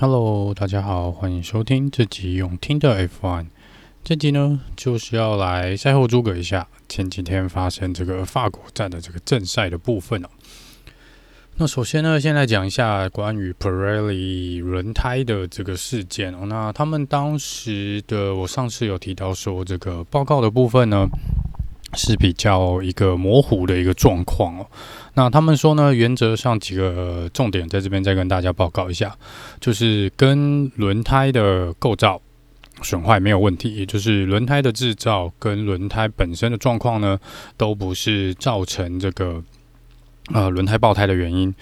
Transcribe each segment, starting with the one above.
Hello，大家好，欢迎收听这集用听的 F1。这集呢，就是要来赛后诸葛一下前几天发生这个法国站的这个正赛的部分哦。那首先呢，先来讲一下关于 Pirelli 轮胎的这个事件哦。那他们当时的，我上次有提到说，这个报告的部分呢。是比较一个模糊的一个状况哦。那他们说呢，原则上几个重点在这边再跟大家报告一下，就是跟轮胎的构造损坏没有问题，也就是轮胎的制造跟轮胎本身的状况呢，都不是造成这个呃轮胎爆胎的原因。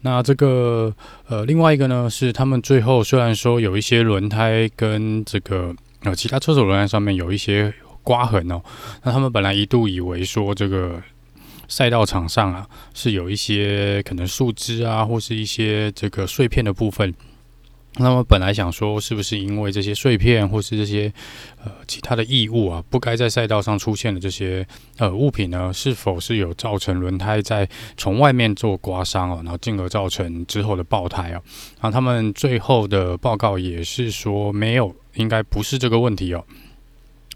那这个呃另外一个呢，是他们最后虽然说有一些轮胎跟这个呃其他车手轮胎上面有一些。刮痕哦，那他们本来一度以为说这个赛道场上啊是有一些可能树枝啊或是一些这个碎片的部分，那么本来想说是不是因为这些碎片或是这些呃其他的异物啊不该在赛道上出现的这些呃物品呢，是否是有造成轮胎在从外面做刮伤哦，然后进而造成之后的爆胎啊？然后他们最后的报告也是说没有，应该不是这个问题哦。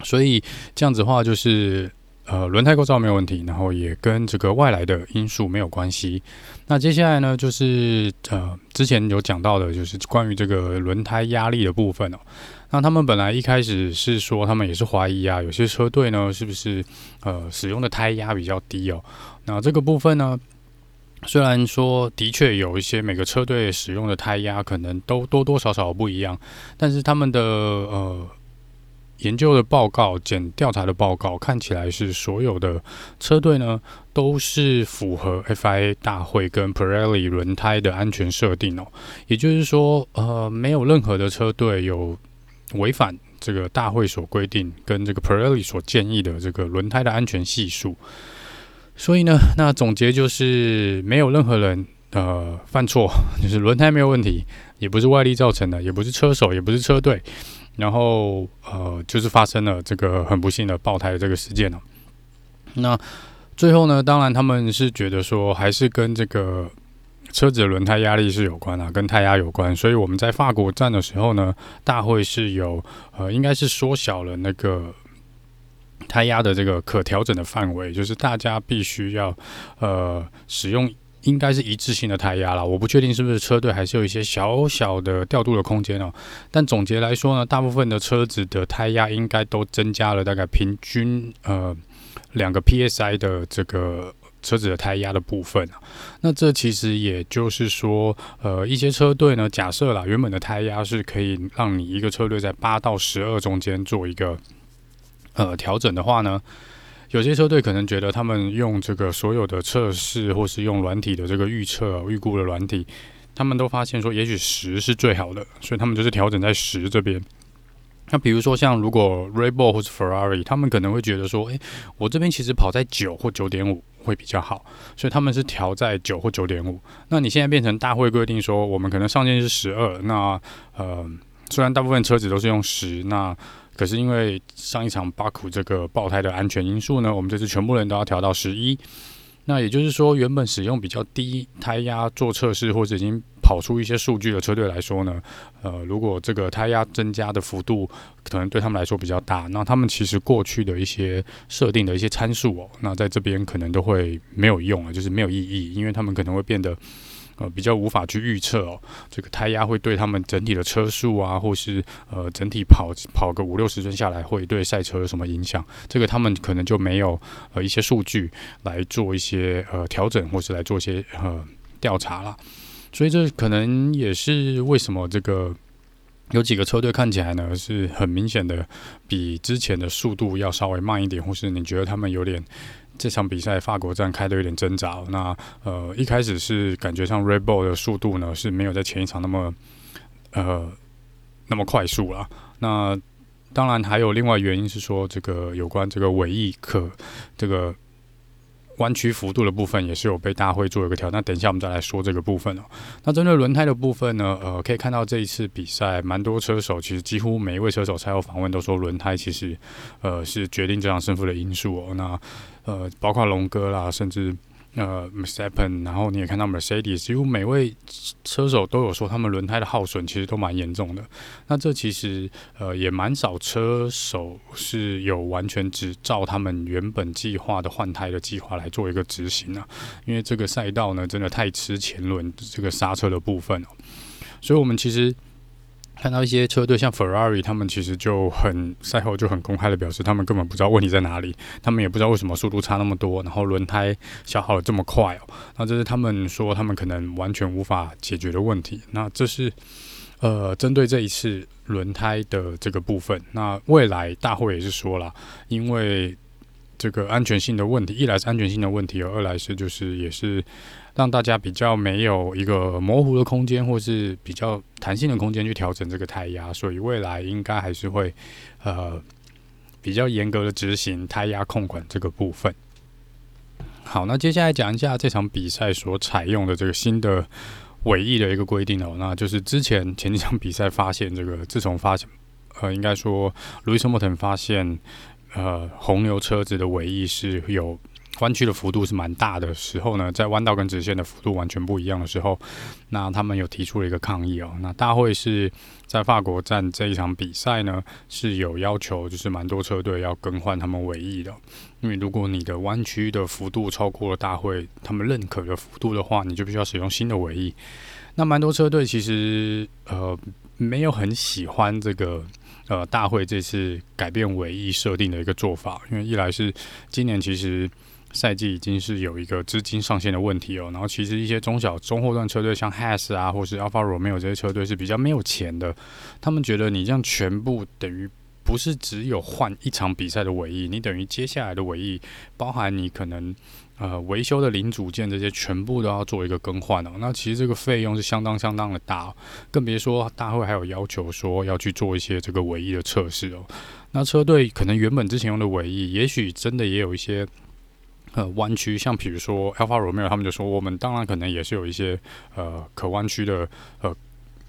所以这样子的话，就是呃，轮胎构造没有问题，然后也跟这个外来的因素没有关系。那接下来呢，就是呃，之前有讲到的，就是关于这个轮胎压力的部分哦。那他们本来一开始是说，他们也是怀疑啊，有些车队呢，是不是呃使用的胎压比较低哦？那这个部分呢，虽然说的确有一些每个车队使用的胎压可能都多多少少不一样，但是他们的呃。研究的报告、检调查的报告看起来是所有的车队呢都是符合 FIA 大会跟 Pirelli 轮胎的安全设定哦，也就是说，呃，没有任何的车队有违反这个大会所规定跟这个 Pirelli 所建议的这个轮胎的安全系数。所以呢，那总结就是没有任何人呃犯错，就是轮胎没有问题，也不是外力造成的，也不是车手，也不是车队。然后，呃，就是发生了这个很不幸的爆胎的这个事件了。那最后呢，当然他们是觉得说，还是跟这个车子的轮胎压力是有关啊，跟胎压有关。所以我们在法国站的时候呢，大会是有呃，应该是缩小了那个胎压的这个可调整的范围，就是大家必须要呃使用。应该是一致性的胎压了，我不确定是不是车队还是有一些小小的调度的空间哦。但总结来说呢，大部分的车子的胎压应该都增加了大概平均呃两个 PSI 的这个车子的胎压的部分。那这其实也就是说，呃，一些车队呢，假设啦，原本的胎压是可以让你一个车队在八到十二中间做一个呃调整的话呢。有些车队可能觉得他们用这个所有的测试，或是用软体的这个预测、预估的软体，他们都发现说，也许十是最好的，所以他们就是调整在十这边。那比如说像如果 Red Bull 或是 Ferrari，他们可能会觉得说，诶，我这边其实跑在九或九点五会比较好，所以他们是调在九或九点五。那你现在变成大会规定说，我们可能上限是十二，那呃，虽然大部分车子都是用十，那可是因为上一场巴库这个爆胎的安全因素呢，我们这次全部人都要调到十一。那也就是说，原本使用比较低胎压做测试或者已经跑出一些数据的车队来说呢，呃，如果这个胎压增加的幅度可能对他们来说比较大，那他们其实过去的一些设定的一些参数哦，那在这边可能都会没有用啊，就是没有意义，因为他们可能会变得。呃，比较无法去预测哦，这个胎压会对他们整体的车速啊，或是呃整体跑跑个五六十圈下来，会对赛车有什么影响？这个他们可能就没有呃一些数据来做一些呃调整，或是来做一些呃调查了。所以这可能也是为什么这个有几个车队看起来呢是很明显的比之前的速度要稍微慢一点，或是你觉得他们有点。这场比赛法国站开的有点挣扎，那呃一开始是感觉上 Red Bull 的速度呢是没有在前一场那么呃那么快速了。那当然还有另外原因是说，这个有关这个尾翼可这个。弯曲幅度的部分也是有被大会做一个调，那等一下我们再来说这个部分哦。那针对轮胎的部分呢，呃，可以看到这一次比赛蛮多车手，其实几乎每一位车手赛后访问都说轮胎其实呃是决定这场胜负的因素哦。那呃，包括龙哥啦，甚至呃，Verstappen，然后你也看到 Mercedes，几乎每位车手都有说他们轮胎的耗损其实都蛮严重的。那这其实呃也蛮少车手是有完全只照他们原本计划的换胎的计划来做一个执行啊，因为这个赛道呢真的太吃前轮这个刹车的部分哦，所以我们其实。看到一些车队像 Ferrari，他们其实就很赛后就很公开的表示，他们根本不知道问题在哪里，他们也不知道为什么速度差那么多，然后轮胎消耗的这么快哦。那这是他们说他们可能完全无法解决的问题。那这是呃针对这一次轮胎的这个部分。那未来大会也是说了，因为这个安全性的问题，一来是安全性的问题，二来是就是也是。让大家比较没有一个模糊的空间，或是比较弹性的空间去调整这个胎压，所以未来应该还是会呃比较严格的执行胎压控管这个部分。好，那接下来讲一下这场比赛所采用的这个新的尾翼的一个规定哦，那就是之前前几场比赛发现这个，自从发现呃应该说路易斯·莫腾发现呃红牛车子的尾翼是有。弯曲的幅度是蛮大的时候呢，在弯道跟直线的幅度完全不一样的时候，那他们有提出了一个抗议哦。那大会是在法国站这一场比赛呢，是有要求，就是蛮多车队要更换他们尾翼的，因为如果你的弯曲的幅度超过了大会他们认可的幅度的话，你就必须要使用新的尾翼。那蛮多车队其实呃没有很喜欢这个呃大会这次改变尾翼设定的一个做法，因为一来是今年其实。赛季已经是有一个资金上限的问题哦，然后其实一些中小中后段车队，像 Has 啊，或是 Alfa Romeo 这些车队是比较没有钱的。他们觉得你这样全部等于不是只有换一场比赛的尾翼，你等于接下来的尾翼，包含你可能呃维修的零组件这些，全部都要做一个更换哦。那其实这个费用是相当相当的大，更别说大会还有要求说要去做一些这个尾翼的测试哦。那车队可能原本之前用的尾翼，也许真的也有一些。呃，弯曲，像比如说 Alpha Romeo，他们就说，我们当然可能也是有一些呃可弯曲的呃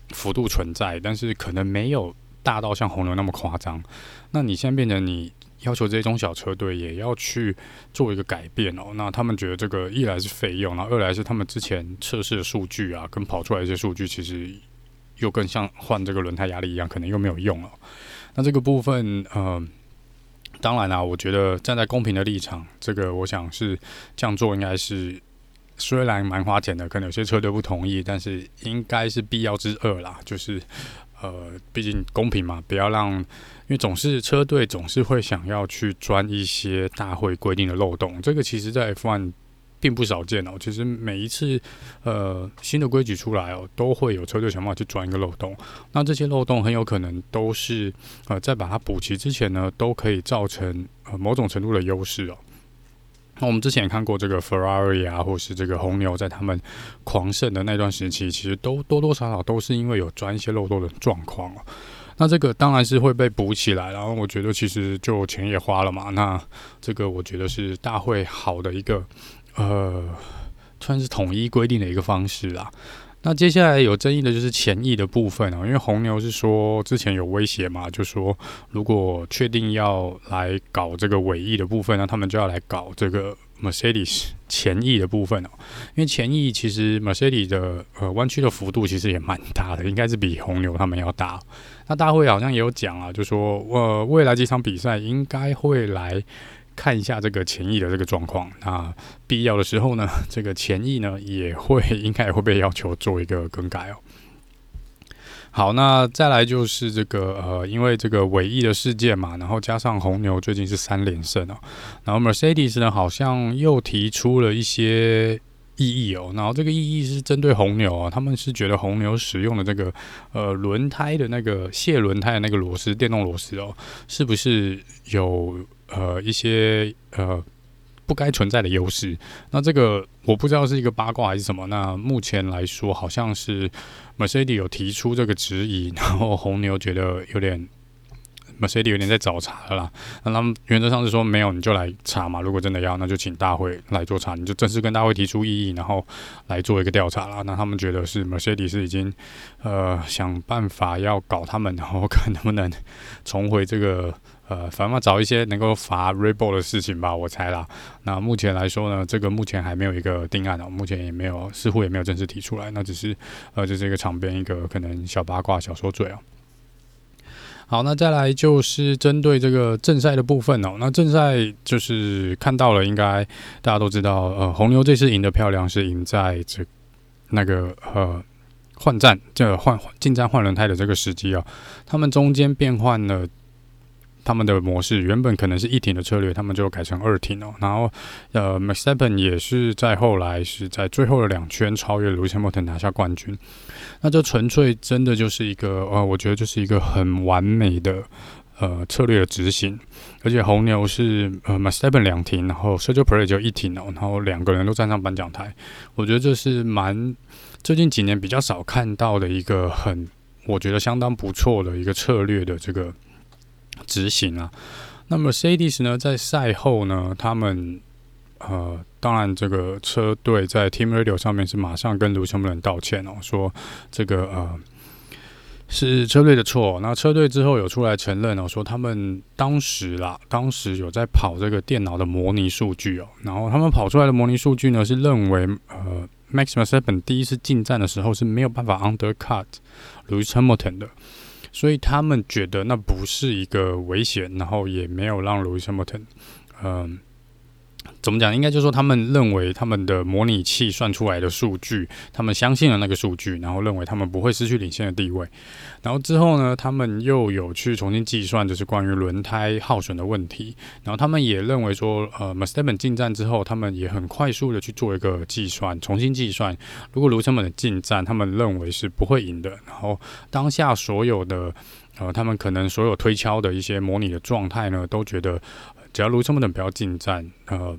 幅度存在，但是可能没有大到像红牛那么夸张。那你现在变成你要求这些中小车队也要去做一个改变哦，那他们觉得这个一来是费用，然后二来是他们之前测试的数据啊，跟跑出来一些数据其实又更像换这个轮胎压力一样，可能又没有用了。那这个部分，呃。当然啦、啊，我觉得站在公平的立场，这个我想是这样做，应该是虽然蛮花钱的，可能有些车队不同意，但是应该是必要之二啦。就是呃，毕竟公平嘛，不要让，因为总是车队总是会想要去钻一些大会规定的漏洞，这个其实在 F1。并不少见哦，其实每一次呃新的规矩出来哦，都会有车队想办法去钻一个漏洞。那这些漏洞很有可能都是呃在把它补齐之前呢，都可以造成呃某种程度的优势哦。那我们之前也看过这个 Ferrari 啊，或是这个红牛，在他们狂胜的那段时期，其实都多多少少都是因为有钻一些漏洞的状况哦。那这个当然是会被补起来，然后我觉得其实就钱也花了嘛。那这个我觉得是大会好的一个。呃，算是统一规定的一个方式啦。那接下来有争议的就是前翼的部分哦，因为红牛是说之前有威胁嘛，就说如果确定要来搞这个尾翼的部分，那他们就要来搞这个 Mercedes 前翼的部分哦。因为前翼其实 Mercedes 的呃弯曲的幅度其实也蛮大的，应该是比红牛他们要大。那大会好像也有讲啊，就说呃未来几场比赛应该会来。看一下这个前翼的这个状况，那必要的时候呢，这个前翼呢也会应该也会被要求做一个更改哦。好，那再来就是这个呃，因为这个尾翼的事件嘛，然后加上红牛最近是三连胜哦，然后 Mercedes 呢好像又提出了一些异议哦，然后这个异议是针对红牛啊，他们是觉得红牛使用的这个呃轮胎的那个卸轮胎的那个螺丝，电动螺丝哦，是不是有？呃，一些呃不该存在的优势，那这个我不知道是一个八卦还是什么。那目前来说，好像是 Mercedes 有提出这个质疑，然后红牛觉得有点。Mercedes 有点在找茬了啦，那他们原则上是说没有，你就来查嘛。如果真的要，那就请大会来做查，你就正式跟大会提出异议，然后来做一个调查啦。那他们觉得是 Mercedes 是已经呃想办法要搞他们，然后看能不能重回这个呃，反正找一些能够罚 Red Bull 的事情吧，我猜啦。那目前来说呢，这个目前还没有一个定案哦，目前也没有，似乎也没有正式提出来。那只是呃，就是一个场边一个可能小八卦、小说嘴哦。好，那再来就是针对这个正赛的部分哦。那正赛就是看到了，应该大家都知道，呃，红牛这次赢得漂亮，是赢在这那个呃换站这换进站换轮胎的这个时机哦。他们中间变换了。他们的模式原本可能是一停的策略，他们就改成二停哦。然后，呃 macsappen 也是在后来是在最后的两圈超越 Lewis Hamilton 拿下冠军。那这纯粹真的就是一个呃，我觉得就是一个很完美的呃策略的执行。而且红牛是呃 macsappen 两停，然后 s e r g i Perez 就一停哦，然后两个人都站上颁奖台。我觉得这是蛮最近几年比较少看到的一个很，我觉得相当不错的一个策略的这个。执行啊，那么 Mercedes 呢，在赛后呢，他们呃，当然这个车队在 Team Radio 上面是马上跟卢森堡人道歉哦，说这个呃是车队的错。那车队之后有出来承认哦，说他们当时啦，当时有在跑这个电脑的模拟数据哦，然后他们跑出来的模拟数据呢，是认为呃，Max Verstappen 第一次进站的时候是没有办法 undercut Lewis Hamilton 的。所以他们觉得那不是一个危险，然后也没有让 Lewis Hamilton，嗯。怎么讲？应该就是说，他们认为他们的模拟器算出来的数据，他们相信了那个数据，然后认为他们不会失去领先的地位。然后之后呢，他们又有去重新计算，就是关于轮胎耗损的问题。然后他们也认为说，呃，Verstappen 进站之后，他们也很快速的去做一个计算，重新计算。如果卢森本的进站，他们认为是不会赢的。然后当下所有的，呃，他们可能所有推敲的一些模拟的状态呢，都觉得。只要卢森堡等不要进站，呃，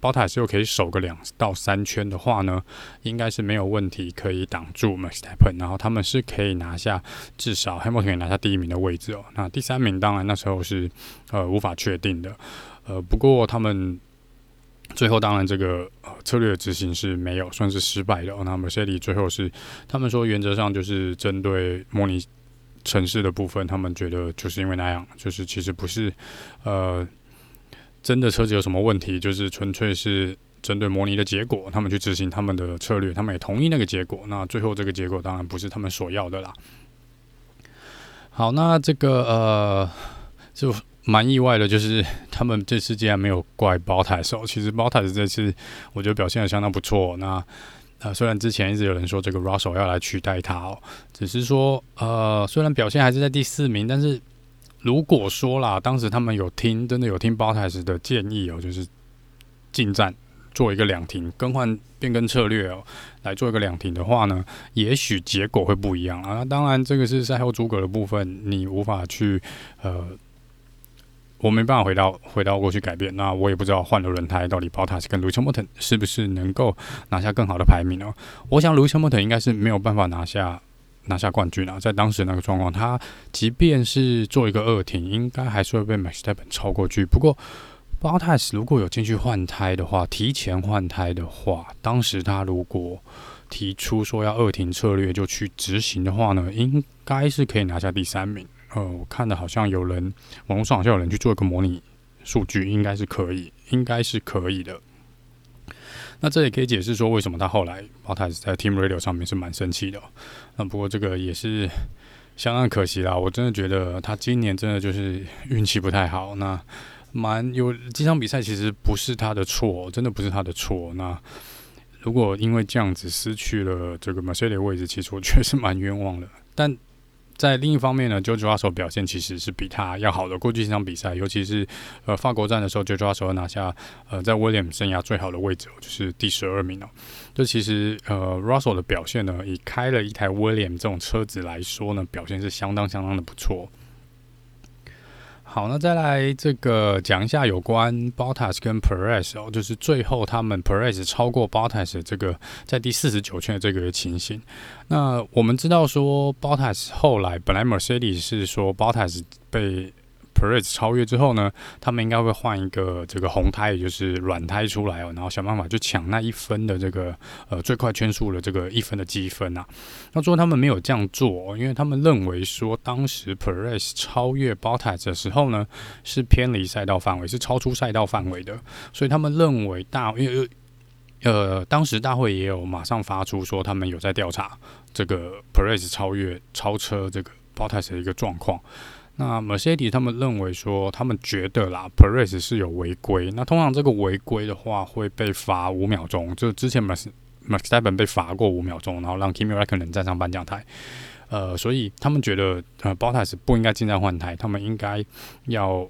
宝塔斯又可以守个两到三圈的话呢，应该是没有问题可以挡住 Verstappen，然后他们是可以拿下至少 Hamilton 可以拿下第一名的位置哦。那第三名当然那时候是呃无法确定的，呃，不过他们最后当然这个策略执行是没有算是失败的哦。那 Mercedes 最后是他们说原则上就是针对模拟城市的部分，他们觉得就是因为那样，就是其实不是呃。真的车子有什么问题？就是纯粹是针对模拟的结果，他们去执行他们的策略，他们也同意那个结果。那最后这个结果当然不是他们所要的啦。好，那这个呃，就蛮意外的，就是他们这次竟然没有怪 Bottas。其实 Bottas 这次我觉得表现得相当不错。那呃，虽然之前一直有人说这个 Russell 要来取代他哦，只是说呃，虽然表现还是在第四名，但是。如果说啦，当时他们有听，真的有听 botas 的建议哦，就是进站做一个两停，更换变更策略哦，来做一个两停的话呢，也许结果会不一样啊。当然，这个是赛后诸葛的部分，你无法去呃，我没办法回到回到过去改变。那我也不知道换了轮胎到底 Bottas 跟 Lewis Hamilton 是不是能够拿下更好的排名哦。我想 Lewis Hamilton 应该是没有办法拿下。拿下冠军啊，在当时那个状况，他即便是做一个二停，应该还是会被 Max Stepin 超过去。不过，Bottas 如果有进去换胎的话，提前换胎的话，当时他如果提出说要二停策略就去执行的话呢，应该是可以拿下第三名。呃，我看的好像有人网络上好像有人去做一个模拟数据，应该是可以，应该是可以的。那这也可以解释说，为什么他后来 b o t a s 在 Team Radio 上面是蛮生气的。那不过这个也是相当可惜啦。我真的觉得他今年真的就是运气不太好。那蛮有这场比赛其实不是他的错，真的不是他的错。那如果因为这样子失去了这个 Mercedes 的位置，其实我觉得是蛮冤枉的。但在另一方面呢，George Russell 表现其实是比他要好的。过去这场比赛，尤其是呃法国站的时候，George Russell 拿下呃在 William 生涯最好的位置，就是第十二名哦。就其实呃 Russell 的表现呢，以开了一台 William 这种车子来说呢，表现是相当相当的不错。好，那再来这个讲一下有关 Bottas 跟 Perez 哦，就是最后他们 Perez 超过 Bottas 这个在第四十九圈的这个情形。那我们知道说 Bottas 后来本来 Mercedes 是说 Bottas 被 Perez 超越之后呢，他们应该会换一个这个红胎，也就是软胎出来哦，然后想办法去抢那一分的这个呃最快圈数的这个一分的积分啊。那最后他们没有这样做，因为他们认为说当时 Perez 超越 Bottas 的时候呢，是偏离赛道范围，是超出赛道范围的，所以他们认为大因为。呃，当时大会也有马上发出说，他们有在调查这个 Perez 超越超车这个 Bottas 的一个状况。那 Mercedes 他们认为说，他们觉得啦，Perez 是有违规。那通常这个违规的话会被罚五秒钟，就之前 Max Verstappen 被罚过五秒钟，然后让 Kimi Räikkönen 站上颁奖台。呃，所以他们觉得呃 Bottas 不应该进站换胎，他们应该要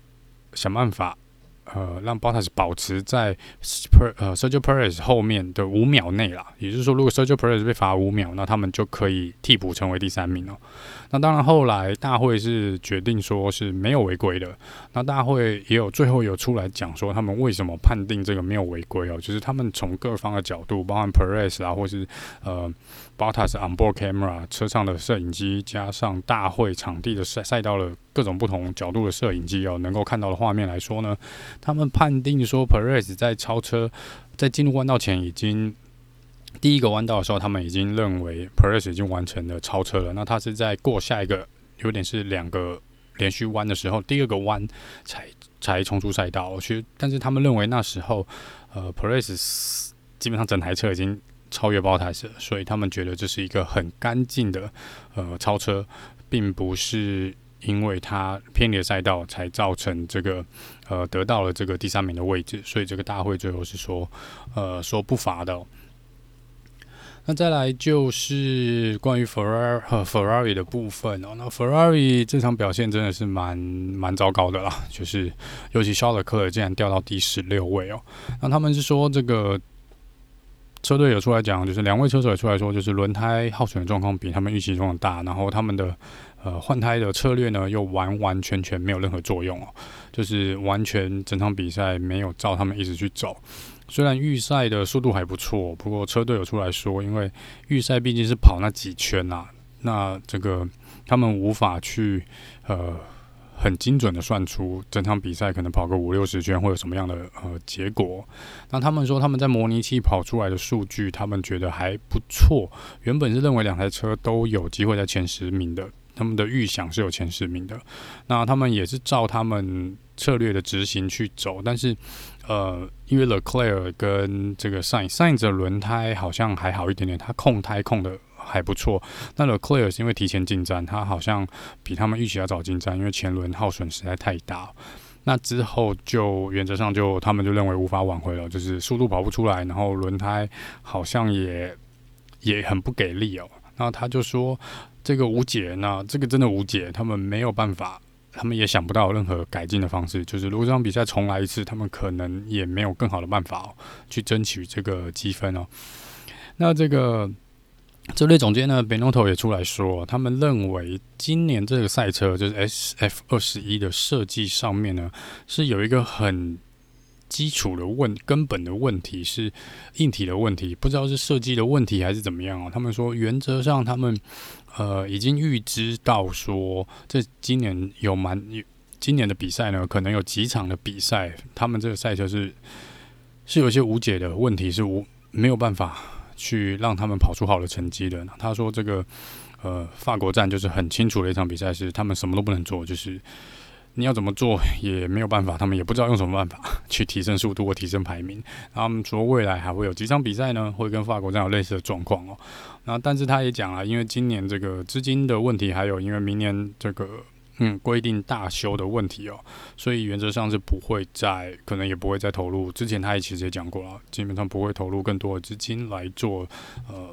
想办法。呃，让 Bottas 保持在 Per 呃 Sergio Perez 后面的五秒内啦。也就是说，如果 Sergio Perez 被罚五秒，那他们就可以替补成为第三名哦。那当然，后来大会是决定说是没有违规的。那大会也有最后有出来讲说，他们为什么判定这个没有违规哦？就是他们从各方的角度，包含 Perez 啊，或是呃 Bottas onboard camera 车上的摄影机，加上大会场地的赛赛道的各种不同角度的摄影机哦，能够看到的画面来说呢，他们判定说 Perez 在超车，在进入弯道前已经。第一个弯道的时候，他们已经认为 Perez 已经完成了超车了。那他是在过下一个有点是两个连续弯的时候，第二个弯才才冲出赛道。其实，但是他们认为那时候，呃，Perez 基本上整台车已经超越包台车，所以他们觉得这是一个很干净的呃超车，并不是因为他偏离了赛道才造成这个呃得到了这个第三名的位置。所以这个大会最后是说呃说不罚的。那再来就是关于 Ferrari 和 Ferrari 的部分哦。那 Ferrari 这场表现真的是蛮蛮糟糕的啦，就是尤其肖勒克尔竟然掉到第十六位哦。那他们是说这个车队有出来讲，就是两位车手也出来说，就是轮胎耗损的状况比他们预期中的大，然后他们的呃换胎的策略呢又完完全全没有任何作用哦，就是完全整场比赛没有照他们一直去走。虽然预赛的速度还不错，不过车队有出来说，因为预赛毕竟是跑那几圈啊，那这个他们无法去呃很精准的算出整场比赛可能跑个五六十圈会有什么样的呃结果。那他们说他们在模拟器跑出来的数据，他们觉得还不错。原本是认为两台车都有机会在前十名的，他们的预想是有前十名的。那他们也是照他们策略的执行去走，但是。呃，因为 Leclerc 跟这个 Sainz，Sainz 的轮胎好像还好一点点，他控胎控的还不错。那 Leclerc 是因为提前进站，他好像比他们预期要早进站，因为前轮耗损实在太大。那之后就原则上就他们就认为无法挽回了，就是速度跑不出来，然后轮胎好像也也很不给力哦。然后他就说这个无解，那这个真的无解，他们没有办法。他们也想不到任何改进的方式，就是如果这场比赛重来一次，他们可能也没有更好的办法，去争取这个积分哦。那这个车队总监呢，Benotto 也出来说，他们认为今年这个赛车就是 SF 二十一的设计上面呢，是有一个很基础的问根本的问题，是硬体的问题，不知道是设计的问题还是怎么样哦。他们说原则上他们。呃，已经预知到说，这今年有蛮，今年的比赛呢，可能有几场的比赛，他们这个赛车是是有些无解的问题，是无没有办法去让他们跑出好的成绩的。他说这个呃，法国站就是很清楚的一场比赛，是他们什么都不能做，就是。你要怎么做也没有办法，他们也不知道用什么办法 去提升速度或提升排名。他们说未来还会有几场比赛呢，会跟法国这样类似的状况哦。那但是他也讲了，因为今年这个资金的问题，还有因为明年这个嗯规定大修的问题哦，所以原则上是不会再，可能也不会再投入。之前他也其实也讲过了，基本上不会投入更多的资金来做呃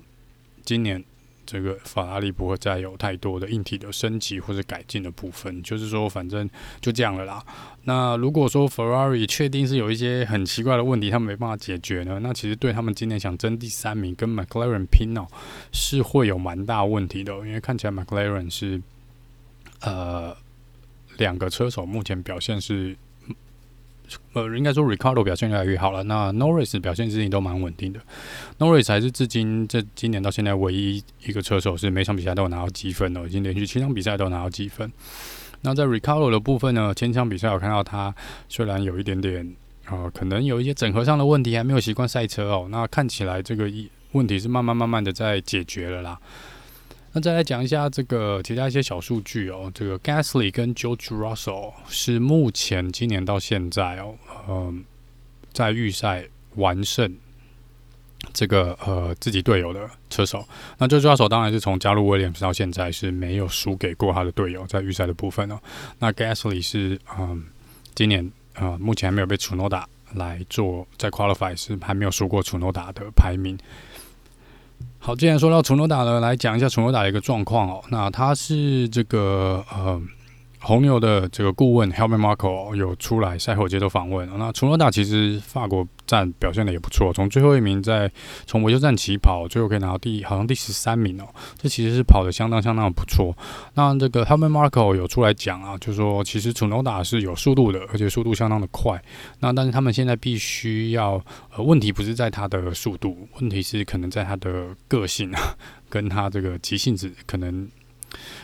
今年。这个法拉利不会再有太多的硬体的升级或者改进的部分，就是说，反正就这样了啦。那如果说 Ferrari 确定是有一些很奇怪的问题，他们没办法解决呢，那其实对他们今年想争第三名跟 McLaren 拼哦，是会有蛮大问题的，因为看起来 McLaren 是呃两个车手目前表现是。呃，应该说 Ricardo 表现越来越好了。那 Norris 表现最近都蛮稳定的。Norris 还是至今这今年到现在唯一一个车手是每场比赛都有拿到积分的，已经连续七场比赛都拿到积分。那在 Ricardo 的部分呢，前场比赛我看到他虽然有一点点啊、呃，可能有一些整合上的问题，还没有习惯赛车哦。那看起来这个一问题是慢慢慢慢的在解决了啦。那再来讲一下这个其他一些小数据哦，这个 Gasly 跟 George Russell 是目前今年到现在哦，嗯、在预赛完胜这个呃自己队友的车手。那 George Russell 当然是从加入威廉姆斯到现在是没有输给过他的队友在预赛的部分哦。那 Gasly 是嗯、今年呃目前还没有被 Tsunoda 来做在 Qualify 是还没有输过 Tsunoda 的排名。好，既然说到楚诺达呢，来讲一下崇州打的一个状况哦。那它是这个呃。红牛的这个顾问 Helmut Marko 有出来赛后接受访问。那楚诺达其实法国站表现的也不错，从最后一名在从维修站起跑，最后可以拿到第好像第十三名哦，这其实是跑的相当相当的不错。那这个 Helmut Marko 有出来讲啊，就说其实楚诺达是有速度的，而且速度相当的快。那但是他们现在必须要，呃，问题不是在他的速度，问题是可能在他的个性啊，跟他这个急性子可能。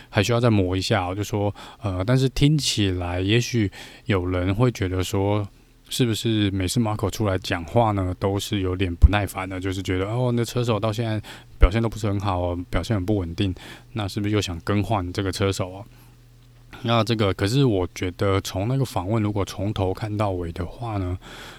还需要再磨一下，我就说，呃，但是听起来，也许有人会觉得说，是不是每次马可出来讲话呢，都是有点不耐烦的，就是觉得哦，那车手到现在表现都不是很好，表现很不稳定，那是不是又想更换这个车手啊？那这个可是我觉得从那个访问，如果从头看到尾的话呢，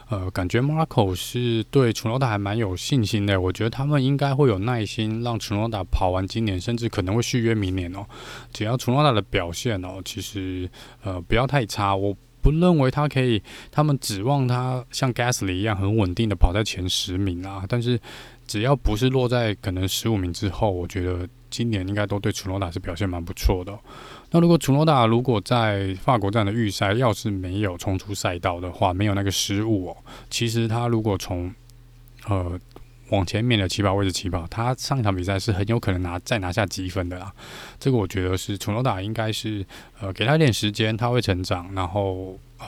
呃，感觉 Marco 是对楚诺达还蛮有信心的。我觉得他们应该会有耐心让楚诺达跑完今年，甚至可能会续约明年哦。只要楚诺达的表现哦，其实呃不要太差，我不认为他可以，他们指望他像 Gasly 一样很稳定的跑在前十名啊。但是只要不是落在可能十五名之后，我觉得今年应该都对楚诺达是表现蛮不错的。那如果楚诺达如果在法国站的预赛要是没有冲出赛道的话，没有那个失误哦，其实他如果从呃往前面的起跑位置起跑，他上一场比赛是很有可能拿再拿下积分的啦。这个我觉得是楚诺达应该是呃给他一点时间，他会成长，然后呃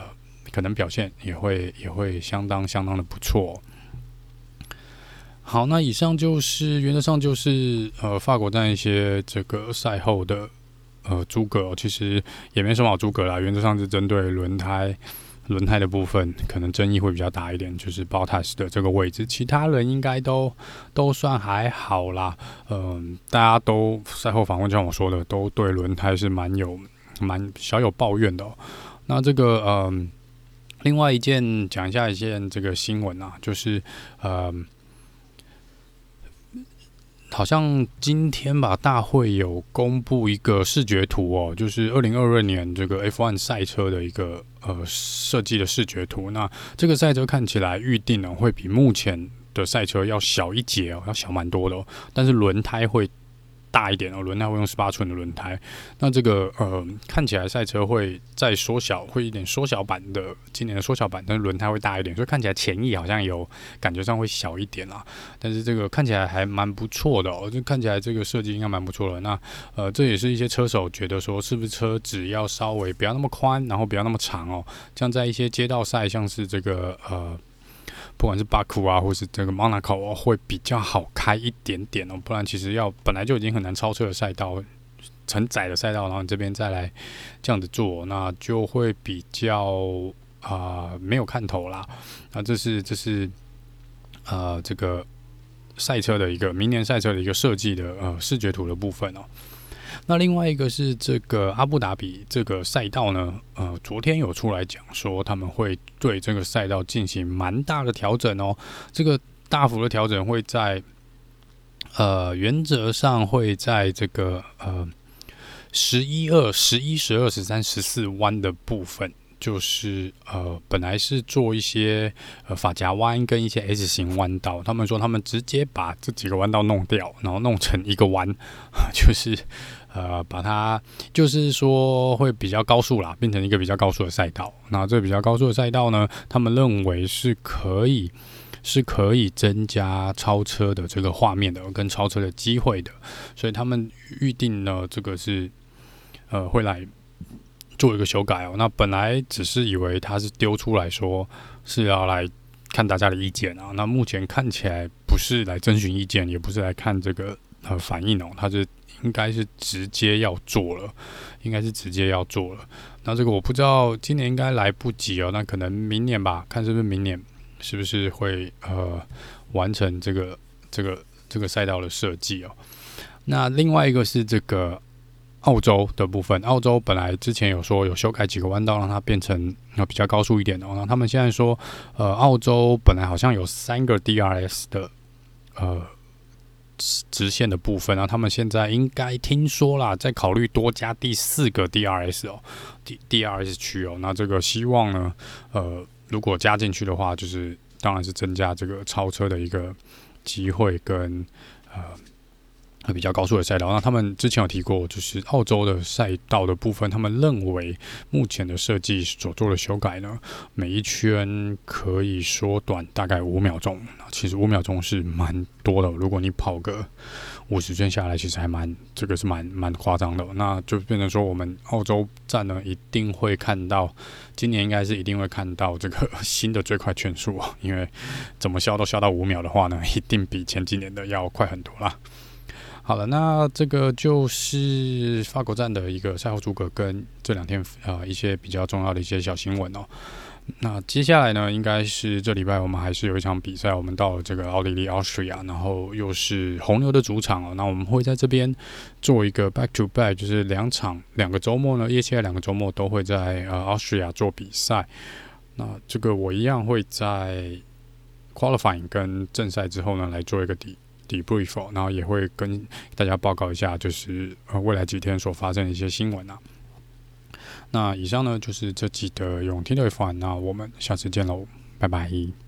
可能表现也会也会相当相当的不错。好，那以上就是原则上就是呃法国站一些这个赛后的。呃，诸葛其实也没什么好诸葛啦，原则上是针对轮胎，轮胎的部分可能争议会比较大一点，就是 b o t a s 的这个位置，其他人应该都都算还好啦。嗯、大家都赛后访问，就像我说的，都对轮胎是蛮有蛮小有抱怨的。那这个嗯、另外一件讲一下一件这个新闻啊，就是呃。好像今天吧，大会有公布一个视觉图哦，就是二零二二年这个 F1 赛车的一个呃设计的视觉图。那这个赛车看起来预定呢会比目前的赛车要小一截哦，要小蛮多的哦，但是轮胎会。大一点哦，轮胎会用十八寸的轮胎。那这个呃，看起来赛车会再缩小，会一点缩小版的今年的缩小版，但是轮胎会大一点，所以看起来前翼好像有感觉上会小一点啦。但是这个看起来还蛮不错的哦，就看起来这个设计应该蛮不错的。那呃，这也是一些车手觉得说，是不是车只要稍微不要那么宽，然后不要那么长哦，像在一些街道赛，像是这个呃。不管是巴库啊，或是这个 Monaco 会比较好开一点点哦，不然其实要本来就已经很难超车的赛道，很窄的赛道，然后你这边再来这样子做，那就会比较啊、没有看头啦。那这是这是呃这个赛车的一个明年赛车的一个设计的呃视觉图的部分哦。那另外一个是这个阿布达比这个赛道呢，呃，昨天有出来讲说他们会对这个赛道进行蛮大的调整哦。这个大幅的调整会在，呃，原则上会在这个呃十一二、十一、十二、十三、十四弯的部分。就是呃，本来是做一些呃发夹弯跟一些 S 型弯道，他们说他们直接把这几个弯道弄掉，然后弄成一个弯，就是呃把它就是说会比较高速啦，变成一个比较高速的赛道。那这比较高速的赛道呢，他们认为是可以是可以增加超车的这个画面的，跟超车的机会的，所以他们预定呢这个是呃会来。做一个修改哦，那本来只是以为他是丢出来说是要来看大家的意见啊，那目前看起来不是来征询意见，也不是来看这个呃反应哦，他是应该是直接要做了，应该是直接要做了。那这个我不知道，今年应该来不及哦，那可能明年吧，看是不是明年是不是会呃完成这个这个这个赛道的设计哦。那另外一个是这个。澳洲的部分，澳洲本来之前有说有修改几个弯道，让它变成比较高速一点的。然后他们现在说，呃，澳洲本来好像有三个 DRS 的呃直线的部分，然后他们现在应该听说啦，在考虑多加第四个 DRS 哦，D DRS 区哦。那这个希望呢，呃，如果加进去的话，就是当然是增加这个超车的一个机会跟呃。比较高速的赛道，那他们之前有提过，就是澳洲的赛道的部分，他们认为目前的设计所做的修改呢，每一圈可以缩短大概五秒钟。其实五秒钟是蛮多的，如果你跑个五十圈下来，其实还蛮这个是蛮蛮夸张的。那就变成说，我们澳洲站呢，一定会看到，今年应该是一定会看到这个 新的最快圈速，因为怎么消都消到五秒的话呢，一定比前几年的要快很多啦。好了，那这个就是法国站的一个赛后诸葛跟这两天啊、一些比较重要的一些小新闻哦。那接下来呢，应该是这礼拜我们还是有一场比赛，我们到了这个奥地利 Austria，然后又是红牛的主场哦。那我们会在这边做一个 back to back，就是两场两个周末呢，接下来两个周末都会在呃 Austria 做比赛。那这个我一样会在 qualifying 跟正赛之后呢来做一个底。debrief，然后也会跟大家报告一下，就是呃未来几天所发生的一些新闻啊。那以上呢就是这集的永听的方案那我们下次见喽，拜拜。